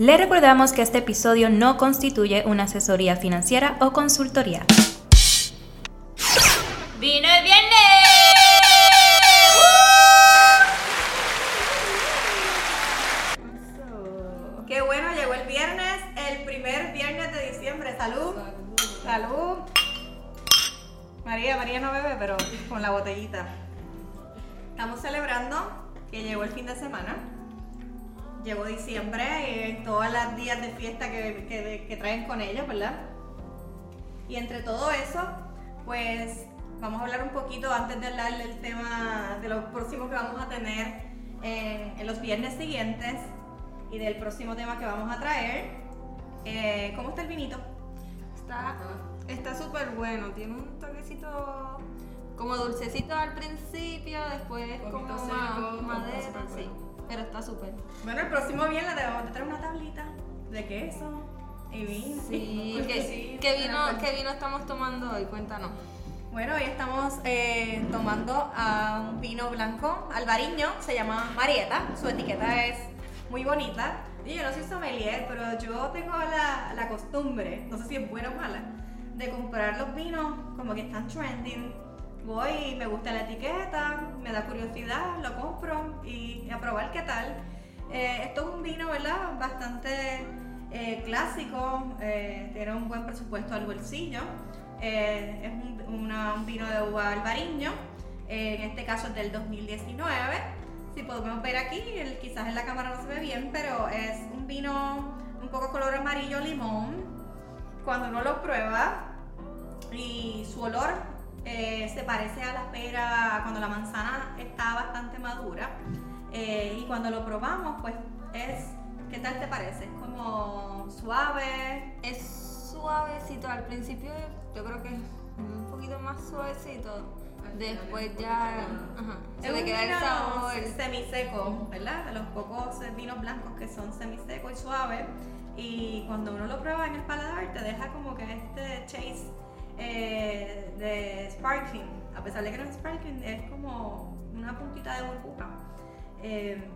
Le recordamos que este episodio no constituye una asesoría financiera o consultoría. ¿Verdad? Y entre todo eso, pues vamos a hablar un poquito antes de hablar del tema de los próximos que vamos a tener en, en los viernes siguientes y del próximo tema que vamos a traer. Eh, ¿Cómo está el vinito? Está está súper bueno, tiene un toquecito como dulcecito al principio, después como más seco, madera, sí. bueno. Pero está súper. Bueno, el próximo viernes debemos de traer una tablita de queso. Sí, Porque ¿qué, sí, qué pero vino, ¿qué vino estamos tomando hoy? Cuéntanos. Bueno, hoy estamos eh, tomando a un vino blanco albariño, se llama Marieta, su etiqueta es muy bonita. Y yo no soy sommelier, pero yo tengo la, la costumbre, no sé si es buena o mala, de comprar los vinos como que están trending. Voy y me gusta la etiqueta, me da curiosidad, lo compro y a probar qué tal. Eh, esto es un vino, ¿verdad? Bastante eh, clásico, eh, tiene un buen presupuesto al bolsillo. Eh, es un, vino de uva albariño, eh, en este caso es del 2019. Si podemos ver aquí, el- quizás en la cámara no se ve bien, pero es un vino un poco color amarillo limón. Cuando uno lo prueba y su olor eh, se parece a la pera cuando la manzana está bastante madura. Y cuando lo probamos, pues es, ¿qué tal te parece? Es como suave, Es suavecito, al principio yo creo que es un poquito más suavecito. Después ya ajá, se Es le queda el sabor. semiseco, ¿verdad? De los pocos vinos blancos que son semisecos y suaves. Y cuando uno lo prueba en el paladar, te deja como que este chase eh, de sparkling. A pesar de que no es sparkling, es como una puntita de burbuja. Eh,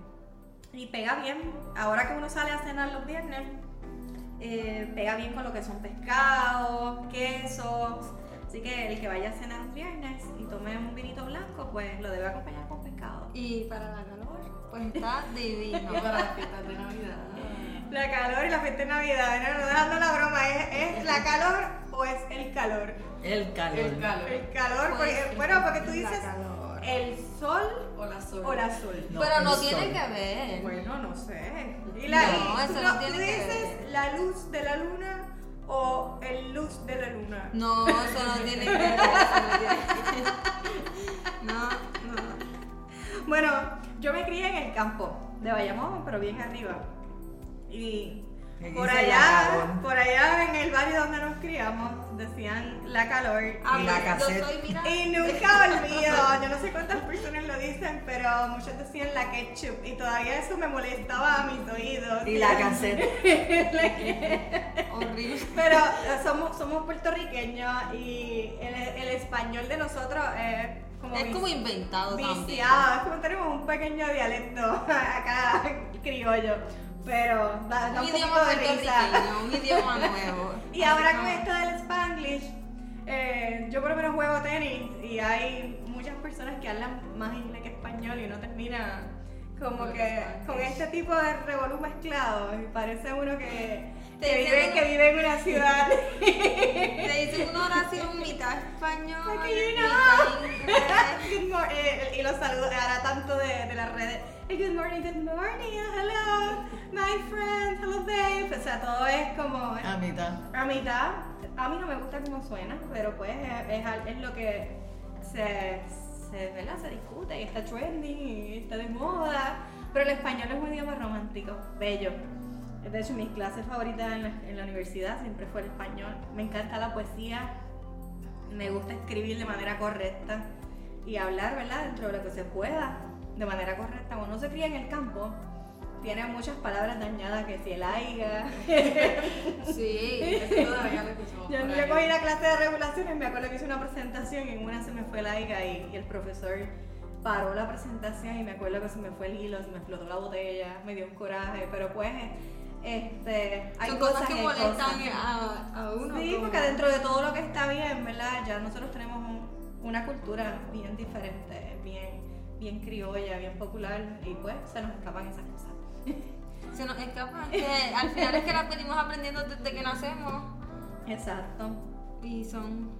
y pega bien. Ahora que uno sale a cenar los viernes, eh, pega bien con lo que son pescados, quesos. Así que el que vaya a cenar un viernes y tome un vinito blanco, pues lo debe acompañar con pescado. Y para la calor, pues está divino. Para las fiestas de Navidad. La calor y la fiesta de Navidad, no, no dejando la broma, ¿es, es la calor o es el calor? El calor. El calor. El calor, Pues, porque, bueno, porque tú dices calor. el sol O la sol. la sol. No, Pero no tiene sol. que ver. Bueno, no sé. Y la, No, eso no tú tiene que dices ver. la luz de la luna o el luz de la luna. No, eso no tiene que ver. No tiene que ver. No, no. Bueno, yo me crié en el campo de Bayamón, pero bien arriba. Y por la allá, por allá en el barrio donde nos criamos, decían la calor. Ah, Y la pues, cassette. Yo soy, mira. Y nunca olvido, yo no sé cuántas lo dicen, pero muchos decían la ketchup y todavía eso me molestaba a mis oídos. Y la cassette. Horrible. Pero eh, somos, somos puertorriqueños y el, el español de nosotros es como, Es como inventado también. viciado, es como tenemos un pequeño dialecto acá criollo, pero da, da Un un idioma de risa. un idioma nuevo. Y ahora con esto del Spanglish, eh, yo por lo menos juego tenis y hay muchas personas que hablan más inglés que español y uno termina como que con este tipo de revolú mezclado y parece uno que, que, vive, que vive en una ciudad. Te dicen una oración mitad español, Like, you mitad know. inglés. Good mor- eh, y los saludos ahora tanto de, de las redes. Eh, Good morning, good morning, hello, my friend, hello babe. O sea, todo es como A mitad. a mitad. A mí no me gusta cómo suena, pero pues es, es es lo que se, se, ¿verdad? se discute y está trending y está de moda. Pero el español es un idioma romántico, bello. De hecho, mis clases favoritas en la, en la universidad siempre fue el español. Me encanta la poesía, me gusta escribir de manera correcta y hablar, ¿verdad? Dentro de lo que se pueda, de manera correcta. Uno se cría en el campo, tiene muchas palabras dañadas, que si el aiga. Sí. Eso todavía lo escuchamos Yo, yo cogí la clase de regulaciones, me acuerdo que hice una presentación y en una se me fue el aiga y, y el profesor paró la presentación y me acuerdo que se me fue el hilo, se me explotó la botella, me dio un coraje, pero pues Este, hay Son cosas, cosas que molestan cosas. a, a uno. Sí, como- porque dentro de todo lo que está bien, ¿verdad? Ya nosotros tenemos un- una cultura bien diferente, bien, bien criolla, bien popular, y pues se nos escapan esas cosas. Se nos escapa. Que al final es que las venimos aprendiendo desde que nacemos. Exacto. Y son.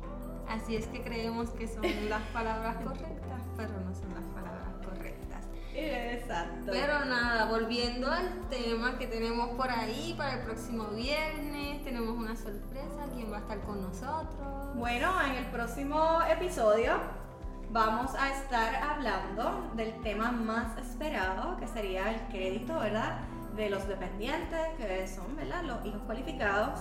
Así es que creemos que son las palabras correctas, pero no son las palabras correctas. Exacto. Pero nada, volviendo al tema que tenemos por ahí para el próximo viernes, tenemos una sorpresa. ¿Quién va a estar con nosotros? Bueno, en el próximo episodio vamos a estar hablando del tema más esperado, que sería el crédito, ¿verdad? De los dependientes, que son, ¿verdad? Los hijos cualificados.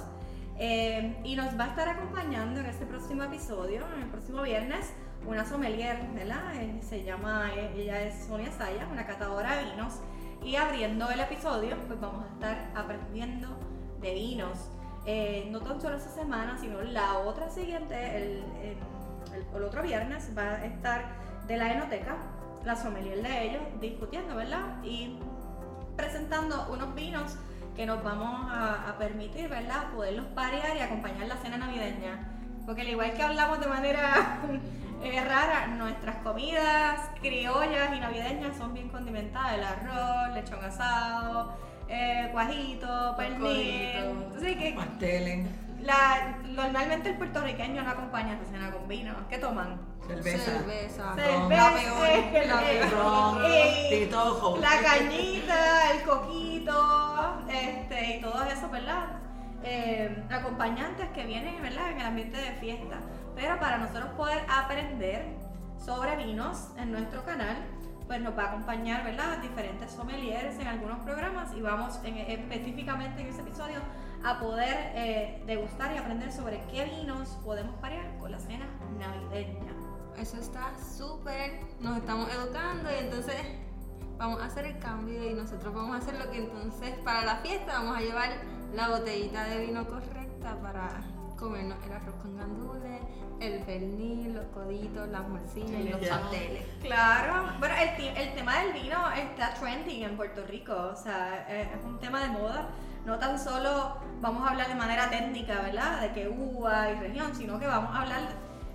Eh, y nos va a estar acompañando en este próximo episodio, en el próximo viernes, una sommelier, ¿verdad? Eh, se llama, eh, ella es Sonia Saya, una catadora de vinos. Y abriendo el episodio, pues vamos a estar aprendiendo de vinos. Eh, no tan solo esta semana, sino la otra siguiente, el- el- el otro viernes, va a estar de la enoteca, la sommelier de ellos, discutiendo, ¿verdad? Y presentando unos vinos que nos vamos a, a permitir, ¿verdad? Poderlos parear y acompañar la cena navideña. Porque al igual que hablamos de manera eh, rara, nuestras comidas criollas y navideñas son bien condimentadas. El arroz, lechón asado, eh, cuajito, pernil. Pasteles, la, normalmente el puertorriqueño no acompaña su cena con vino. ¿Qué toman? cerveza, Cerveza. Cerveza, la cañita, el coquito, este, y todo eso, ¿verdad? Eh, acompañantes que vienen, ¿verdad? En el ambiente de fiesta. Pero para nosotros poder aprender sobre vinos en nuestro canal, pues nos va a acompañar, ¿verdad? Diferentes sommeliers en algunos programas y vamos en- específicamente en ese episodio a poder eh, degustar y aprender sobre qué vinos podemos parear con la cena navideña. Eso está súper, nos estamos educando y entonces vamos a hacer el cambio y nosotros vamos a hacer lo que entonces para la fiesta vamos a llevar la botellita de vino correcta para comernos el arroz con gandules, el pernil, los coditos, las morcillas y los pasteles. Claro, bueno, el, el tema del vino está trending en Puerto Rico, o sea, eh, es un tema de moda. No tan solo vamos a hablar de manera técnica, ¿verdad? De que uva y región, sino que vamos a hablar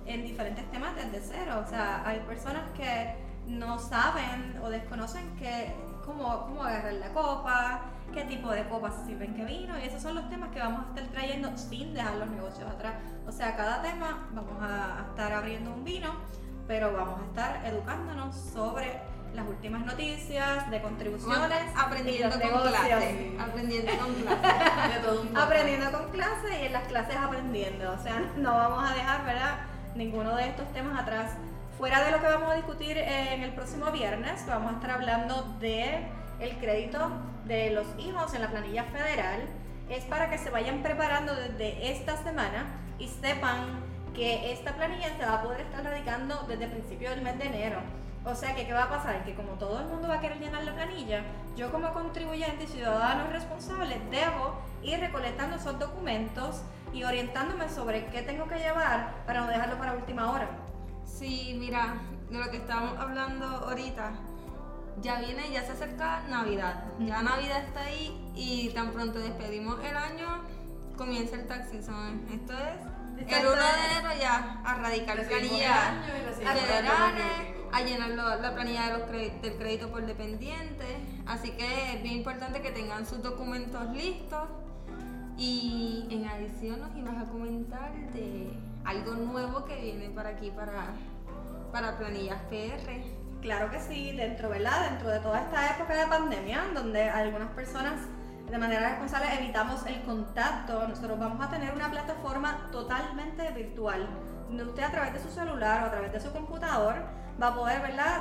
en diferentes temas desde cero. O sea, hay personas que no saben o desconocen que cómo, cómo agarrar la copa, qué tipo de copas sirven qué vino, y esos son los temas que vamos a estar trayendo sin dejar los negocios atrás. O sea, cada tema vamos a estar abriendo un vino pero vamos a estar educándonos sobre las últimas noticias de contribuciones aprendiendo y los con clase, aprendiendo con clase. De todo un poco. Aprendiendo con clases y en las clases aprendiendo. O sea, no vamos a dejar, ¿verdad? Ninguno de estos temas atrás. Fuera de lo que vamos a discutir eh, en el próximo viernes, vamos a estar hablando de el crédito de los hijos en la planilla federal. Es para que se vayan preparando desde esta semana y sepan que esta planilla se va a poder estar radicando desde el principio del mes de enero. O sea que, ¿qué va a pasar? Que como todo el mundo va a querer llenar la planilla, yo como contribuyente y ciudadano responsable debo ir recolectando esos documentos y orientándome sobre qué tengo que llevar para no dejarlo para última hora. Sí, mira, de lo que estábamos hablando ahorita, ya viene, ya se acerca Navidad. Ya Navidad está ahí y tan pronto despedimos el año, comienza el tax season. Esto es el 1 Exacto. de enero ya a y recibimos el federales, a llenar la planilla de los del crédito por dependiente. Así que es bien importante que tengan sus documentos listos. Y en adición nos ibas a comentar de algo nuevo que viene para aquí, para, para planillas PR. Claro que sí, dentro, ¿verdad? Dentro de toda esta época de pandemia, donde algunas personas de manera responsable evitamos el contacto, nosotros vamos a tener una plataforma totalmente virtual, donde usted a través de su celular o a través de su computador va a poder,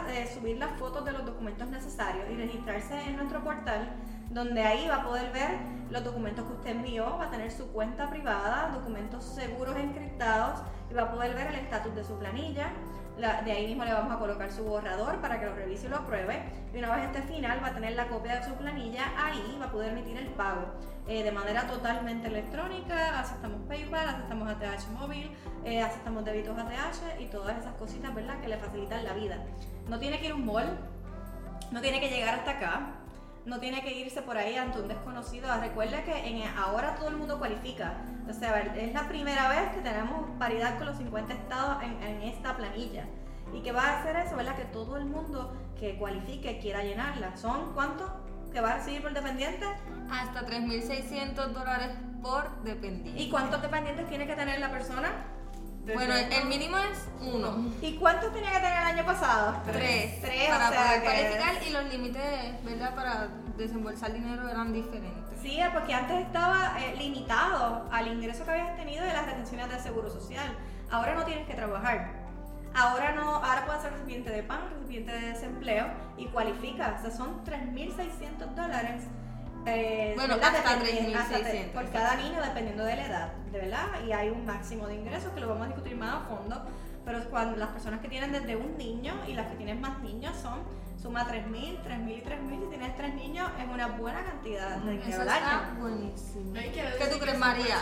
Eh, subir las fotos de los documentos necesarios y registrarse en nuestro portal, donde ahí va a poder ver los documentos que usted envió, va a tener su cuenta privada, documentos seguros encriptados y va a poder ver el estatus de su planilla. De ahí mismo le vamos a colocar su borrador para que lo revise y lo apruebe. Y una vez esté final, va a tener la copia de su planilla. Ahí va a poder emitir el pago eh, de manera totalmente electrónica. Aceptamos PayPal, aceptamos ATH móvil, eh, aceptamos débitos ATH y todas esas cositas, ¿verdad?, que le facilitan la vida. No tiene que ir a un mall, no tiene que llegar hasta acá. No tiene que irse por ahí ante un desconocido. Recuerda que en, ahora todo el mundo cualifica. O sea, es la primera vez que tenemos paridad con los 50 estados en, en esta planilla. ¿Y qué va a hacer eso? ¿Verdad? Que todo el mundo que cualifique quiera llenarla. ¿Son cuántos que va a recibir por dependiente? Hasta 3.600 dólares por dependiente. ¿Y cuántos dependientes tiene que tener la persona? Bueno, el, el mínimo es uno. ¿Y cuántos tenía que tener el año pasado? Tres. Tres, para o sea poder que- cualificar y los límites, ¿verdad? Para desembolsar dinero eran diferentes. Sí, es porque antes estaba eh, limitado al ingreso que habías tenido de las retenciones del seguro social. Ahora no tienes que trabajar. Ahora no, ahora puedes ser recipiente de PAN, recipiente de desempleo y cualifica. O sea, son 3.600 dólares. Eh, Bueno, ¿verdad? hasta Dependi- hasta 3.600, Por cada niño, dependiendo de la edad, ¿de verdad? Y hay un máximo de ingresos que lo vamos a discutir más a fondo. Pero cuando las personas que tienen desde un niño y las que tienen más niños son, suma 3.000, 3.000 y 3.000. Si tienes tres niños, es una buena cantidad de año. está buenísimo. No hay que ¿Qué tú crees, María?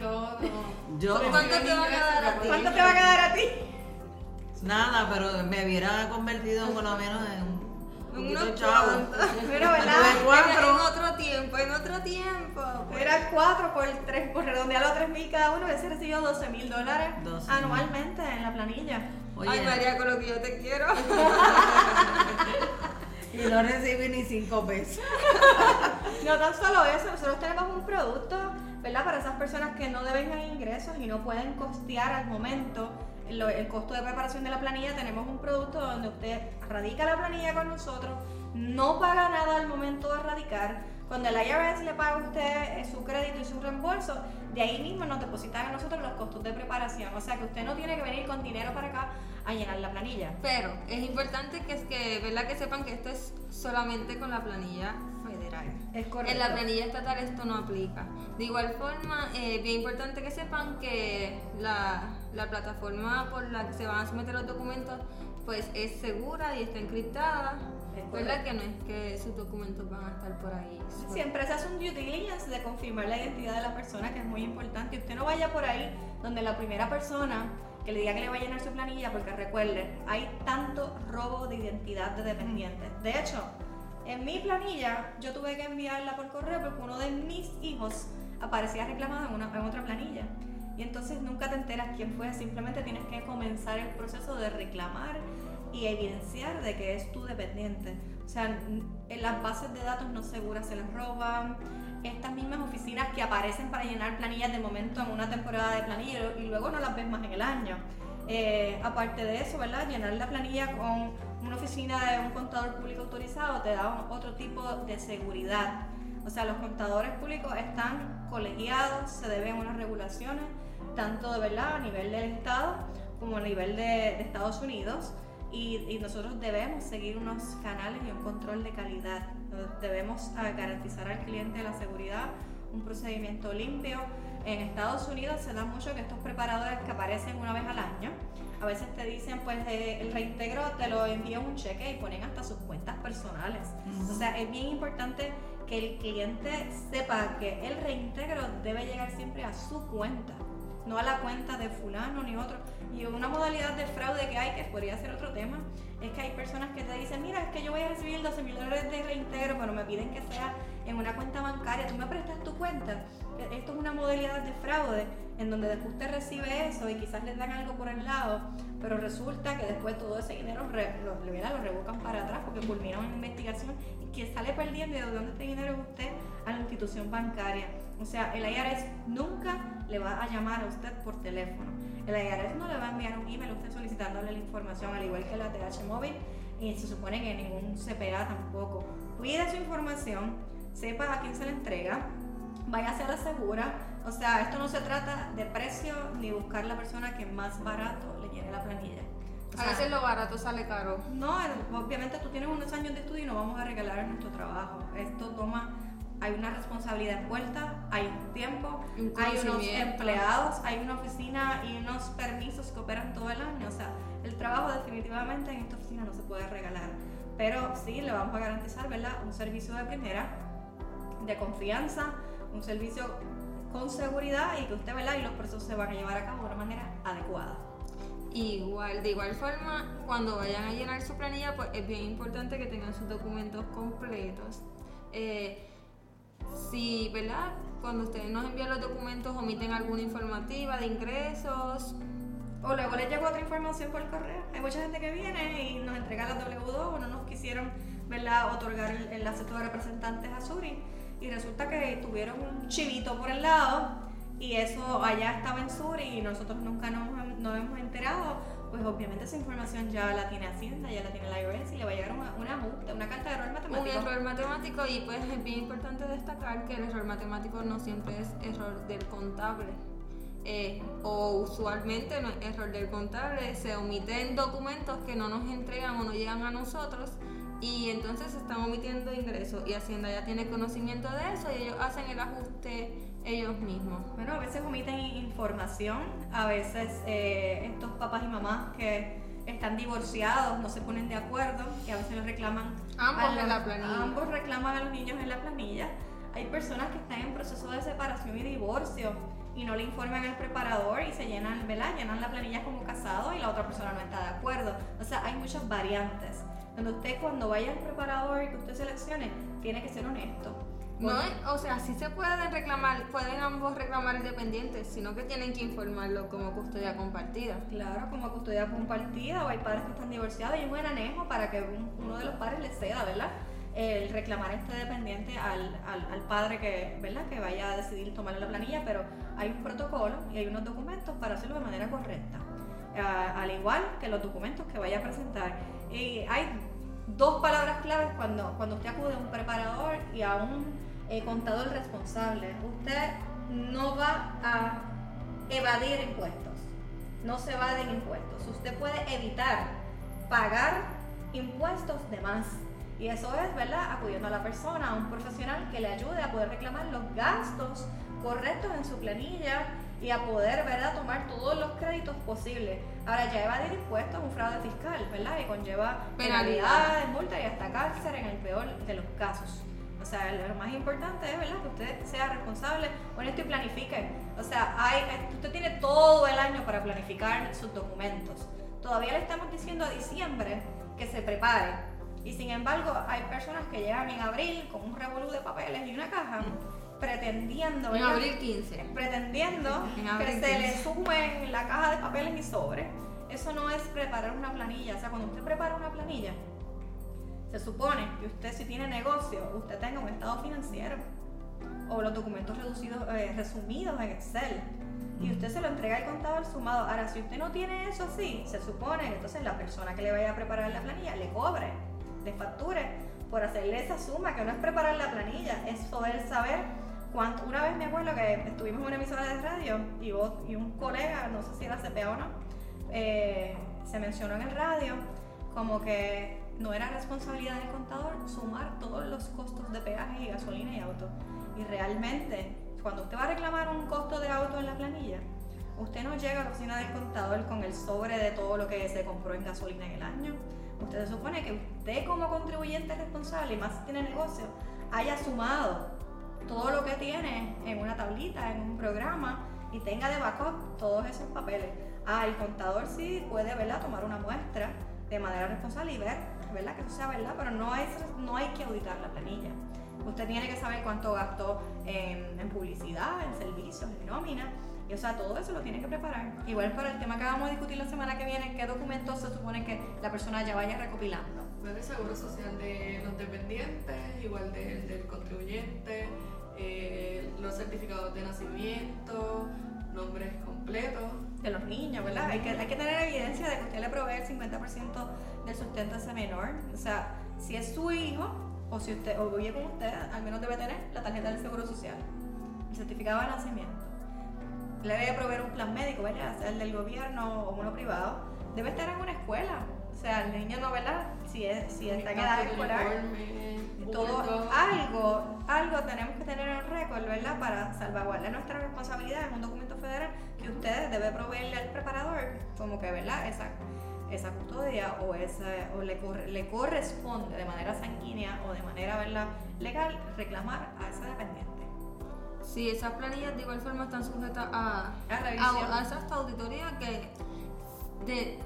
no, no- Yo- ¿Cuánto te van a ingresos, dar a ti? ¿Cuánto te va a quedar a ti? Nada, pero me hubiera convertido por lo menos en Unos cuantos. Pero, ¿verdad? En, cuatro. en otro tiempo, en otro tiempo. pues. Era 4 por 3, por redondearlo a 3.000 cada uno, ese recibió 12.000 dólares 12.000. anualmente en la planilla. Oye, Ay, María, con lo que yo te quiero. y no recibí ni cinco pesos. No tan solo eso, nosotros tenemos un producto, ¿verdad? Para esas personas que no deben ingresos y no pueden costear al momento el costo de preparación de la planilla, tenemos un producto donde usted radica la planilla con nosotros, no paga nada al momento de radicar. Cuando el IRS le paga a usted eh, su crédito y su reembolso, de ahí mismo nos depositan a nosotros los costos de preparación. O sea que usted no tiene que venir con dinero para acá a llenar la planilla. Pero es importante que, es que, ¿verdad? que sepan que esto es solamente con la planilla federal. Es correcto. En la planilla estatal esto no aplica. De igual forma, eh, bien importante que sepan que la, la plataforma por la que se van a someter los documentos pues es segura y está encriptada. Es ¿Verdad? Que no es que sus documentos van a estar por ahí. Siempre se hace un due diligence de confirmar la identidad de la persona, que es muy importante. Usted no vaya por ahí donde la primera persona que le diga que le va a llenar su planilla, porque recuerde, hay tanto robo de identidad de dependientes. De hecho, en mi planilla yo tuve que enviarla por correo porque uno de mis hijos aparecía reclamado en, una, en otra planilla. Y entonces nunca te enteras quién fue, simplemente tienes que comenzar el proceso de reclamar y evidenciar de que es tu dependiente. O sea, en las bases de datos no seguras se las roban. Estas mismas oficinas que aparecen para llenar planillas de momento en una temporada de planilla y luego no las ves más en el año. Eh, aparte de eso, ¿verdad? Llenar la planilla con una oficina de un contador público autorizado te da otro tipo de seguridad. O sea, los contadores públicos están colegiados, se deben unas regulaciones, tanto de verdad a nivel del Estado como a nivel de, de Estados Unidos. Y, y nosotros debemos seguir unos canales y un control de calidad. Debemos garantizar al cliente la seguridad, un procedimiento limpio. En Estados Unidos se da mucho que estos preparadores que aparecen una vez al año, a veces te dicen, pues eh, el reintegro te lo envía un cheque y ponen hasta sus cuentas personales. O sea, es bien importante que el cliente sepa que el reintegro debe llegar siempre a su cuenta, no a la cuenta de fulano ni otro. Y una modalidad de fraude que hay, que podría ser otro tema, es que hay personas que te dicen, mira, es que yo voy a recibir 12 mil dólares de reintegro, pero me piden que sea en una cuenta bancaria, tú me prestas tu cuenta. Esto es una modalidad de fraude en donde después usted recibe eso y quizás les dan algo por el lado, pero resulta que después todo ese dinero re- lo, lo revocan para atrás porque culmina una investigación y quien sale perdiendo de dónde este dinero es usted a la institución bancaria. O sea, el IRS nunca le va a llamar a usted por teléfono. El IRS no le va a enviar un email a usted solicitándole la información, al igual que la TH móvil, y se supone que ningún CPA tampoco. Cuide su información, sepa a quién se le entrega, váyase a la segura. O sea, esto no se trata de precio ni buscar la persona que más barato le llene la planilla. O A sea, veces lo barato sale caro. no, obviamente tú tienes unos años de estudio y no vamos a regalar nuestro trabajo. Esto toma, hay una responsabilidad envuelta, hay un tiempo, Un hay unos empleados, hay una oficina y unos permisos que operan todo el año. O sea, el trabajo definitivamente en esta oficina no se puede regalar. Pero sí le vamos a garantizar, ¿verdad? Un servicio de primera, de confianza, un servicio con seguridad y que usted, ¿verdad? Y los procesos se van a llevar a cabo de una manera adecuada. Igual, de igual forma, cuando vayan a llenar su planilla, pues es bien importante que tengan sus documentos completos. Eh, si, ¿verdad? Cuando ustedes nos envían los documentos omiten alguna informativa de ingresos, O luego les llegó otra información por correo. Hay mucha gente que viene y nos entrega la W2 o no nos quisieron ¿verdad? otorgar el, el de representantes a Suri. Y resulta que tuvieron un chivito por el lado y eso allá estaba en Suri y nosotros nunca nos, nos hemos enterado. Pues obviamente esa información ya la tiene Hacienda, ya la tiene la IRS y le va a llegar una, una multa, una carta de error un matemático. error matemático y pues es bien importante destacar que el error matemático no siempre es error del contable. Eh, o usualmente no es error del contable, se omiten documentos que no nos entregan o no llegan a nosotros y entonces se están omitiendo ingresos y Hacienda ya tiene conocimiento de eso y ellos hacen el ajuste ellos mismos. Bueno, a veces omiten información, a veces eh, estos papás y mamás que están divorciados no se ponen de acuerdo, que a veces les reclaman Ambos a en los- la planilla. Ambos reclaman a los niños en la planilla. Hay personas que están en proceso de separación y divorcio y no le informan al preparador y se llenan, ¿verdad? Llenan la planilla como casado y la otra persona no está de acuerdo. O sea, hay muchas variantes. Donde usted cuando vaya al preparador y que usted seleccione, tiene que ser honesto. No, es- o sea, sí se pueden reclamar, pueden ambos reclamar independientes, sino que tienen que informarlo como custodia compartida. Claro, como custodia compartida o hay padres que están divorciados y un buen anejo para que un- uno de los padres le ceda, ¿verdad? El reclamar este dependiente al, al, al padre que, ¿verdad? que vaya a decidir tomar la planilla, pero hay un protocolo y hay unos documentos para hacerlo de manera correcta. Ah, al igual que los documentos que vaya a presentar. Y hay dos palabras claves cuando, cuando usted acude a un preparador y a un eh, contador responsable. Usted no va a evadir impuestos. No se evaden impuestos. Usted puede evitar pagar impuestos de más. Y eso es, ¿verdad? Acudiendo a la persona, a un profesional que le ayude a poder reclamar los gastos correctos en su planilla y a poder, ¿verdad?, tomar todos los créditos posibles. Ahora, ya evadir impuestos es un fraude fiscal, ¿verdad? Y conlleva Penalidad. penalidades, multa y hasta cárcel en el peor de los casos. O sea, lo más importante es, ¿verdad?, que usted sea responsable, honesto y planifique. O sea, hay, usted tiene todo el año para planificar sus documentos. Todavía le estamos diciendo a diciembre que se prepare. Y sin embargo, hay personas que llegan en abril con un revolú de papeles y una caja pretendiendo, En abril 15. pretendiendo En que se le 15. sumen la caja de papeles y sobre. Eso no es preparar una planilla. O sea, cuando usted prepara una planilla, se supone que usted si tiene negocio, usted tenga un estado financiero o los documentos reducidos, eh, resumidos en Excel. Y usted se lo entrega al contador sumado. Ahora, si usted no tiene eso así, se supone que entonces la persona que le vaya a preparar la planilla le cobre, le facture por hacerle esa suma, que no es preparar la planilla, es poder saber Una vez me acuerdo que estuvimos en una emisora de radio y, vos, un colega, no sé si era CPA o no, eh, se mencionó en el radio como que no era responsabilidad del contador sumar todos los costos de peaje y gasolina y auto. Y realmente, cuando usted va a reclamar un costo de auto en la planilla, usted no llega a la oficina del contador con el sobre de todo lo que se compró en gasolina en el año. Usted se supone que usted como contribuyente responsable, y más si tiene negocio, haya sumado todo lo que tiene en una tablita, en un programa y tenga de backup todos esos papeles. Ah, el contador sí puede, ¿verdad?, tomar una muestra de manera responsable y ver, ¿verdad?, que eso sea verdad, pero no, es, no hay que auditar la planilla. Usted tiene que saber cuánto gastó en, en publicidad, en servicios, en nómina. Y, o sea, todo eso lo tiene que preparar. Igual para el tema que vamos a discutir la semana que viene, qué documentos se supone que la persona ya vaya recopilando. El seguro social de los dependientes, igual del contribuyente, eh, los certificados de nacimiento, nombres completos. de los niños, ¿verdad? Hay que, tener evidencia de que usted le provee el 50% del sustento a ese menor. O sea, si es su hijo o si usted o vive con usted, al menos debe tener la tarjeta del Seguro Social, el certificado de nacimiento. Le debe proveer un plan médico, ¿verdad? Sea el del gobierno o uno privado. Debe estar en una escuela. O sea, el niño no, ¿verdad? Si, es, si está en edad escolar todo algo, algo tenemos que tener en récord, ¿verdad? Para salvaguardar nuestra responsabilidad en un documento federal que usted debe proveerle al preparador, como que, ¿verdad? Esa, esa custodia o, esa, o le, corre- le corresponde de manera sanguínea o de manera, ¿verdad? Legal reclamar a ese dependiente. Sí, esas planillas de igual forma están sujetas a, A revisión. a, a esa auditoría que de,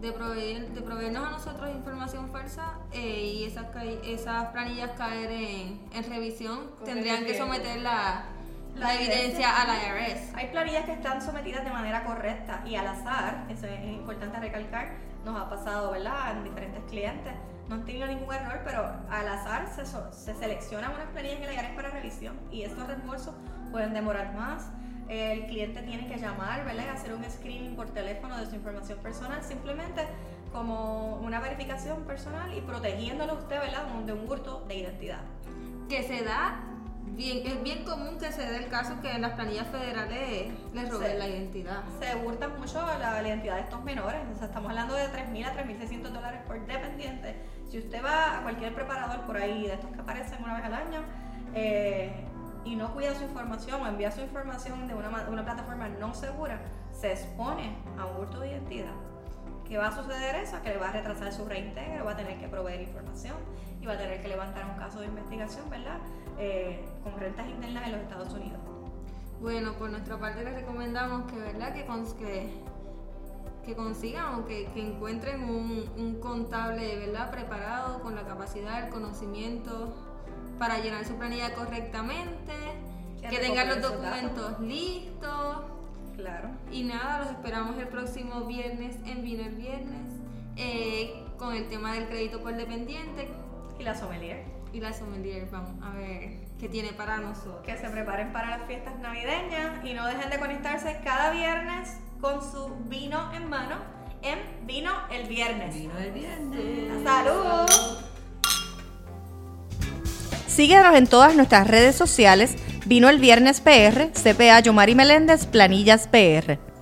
de, proveer, de proveernos a nosotros información falsa eh, y esas, esas planillas caer en, en revisión, tendrían que someter la, la, La evidencia a la IRS. Hay planillas que están sometidas de manera correcta y al azar, eso es importante recalcar, nos ha pasado, ¿verdad?, en diferentes clientes. No han tenido ningún error, pero al azar se, se seleccionan unas planillas en el IRS para revisión y estos reembolsos pueden demorar más. El cliente tiene que llamar, ¿verdad?, y hacer un screening por teléfono de su información personal, simplemente como una verificación personal y protegiéndolo usted, ¿verdad?, de un hurto de identidad. Que se da, bien, es bien común que se dé el caso que en las planillas federales les roben la identidad. se hurta mucho la, la identidad de estos menores. O sea, estamos hablando de 3.000 a 3.600 dólares por dependiente. Si usted va a cualquier preparador por ahí, de estos que aparecen una vez al año, eh, y no cuida su información o envía su información de una, una plataforma no segura, se expone a un hurto de identidad. ¿Qué va a suceder eso? Que le va a retrasar su reintegro, va a tener que proveer información y va a tener que levantar un caso de investigación, ¿verdad? Eh, con rentas internas en los Estados Unidos. Bueno, por nuestra parte les recomendamos que, ¿verdad? que, cons- que, que consigan o que, que encuentren un, un contable ¿verdad? preparado con la capacidad, el conocimiento para llenar su planilla correctamente, Que que tengan los documentos listos. Claro. Y nada, los esperamos el próximo viernes en Vino el Viernes eh, con el tema del crédito por dependiente Y la sommelier. y la sommelier. Vamos a ver qué tiene para nosotros. que se preparen para las fiestas navideñas y no dejen de conectarse cada viernes con su vino en mano en Vino el Viernes. Vino el viernes. ¡Salud! Síguenos en todas nuestras redes sociales. Vino el Viernes PR, CPA Yomari Meléndez, Planillas PR.